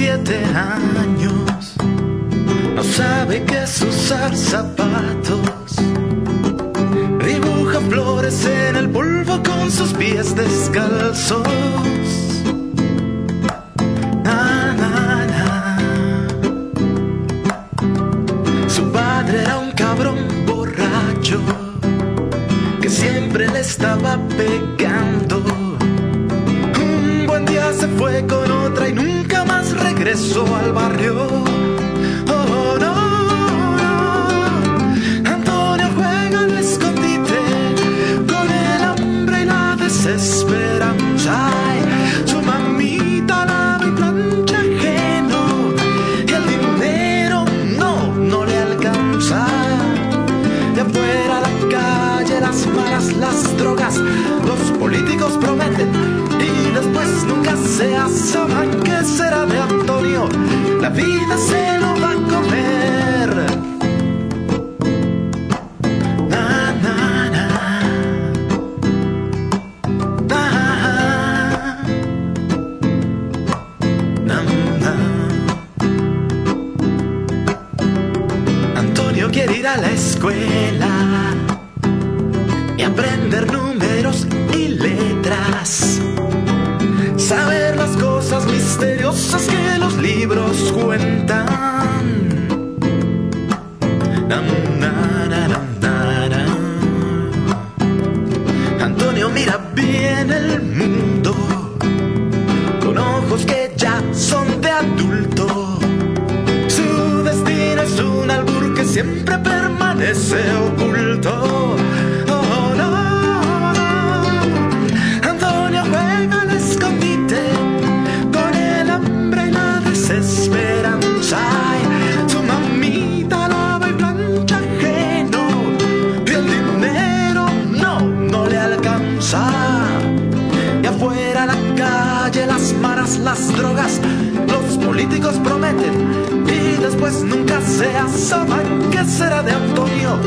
17 años. No sabe qué es usar zapatos. Dibuja flores en el polvo con sus pies descalzos. Na, na, na. Su padre era un cabrón borracho que siempre le estaba pegando. Más regresó al barrio. La vida se lo va a comer. Na, na, na. Na, na, na. Antonio quiere ir a la escuela y aprender números Antonio mira bien el mundo con ojos que ya son de adulto. Su destino es un albur que siempre permanece oculto. Los políticos prometen y después nunca se asoman. ¿Qué será de Antonio?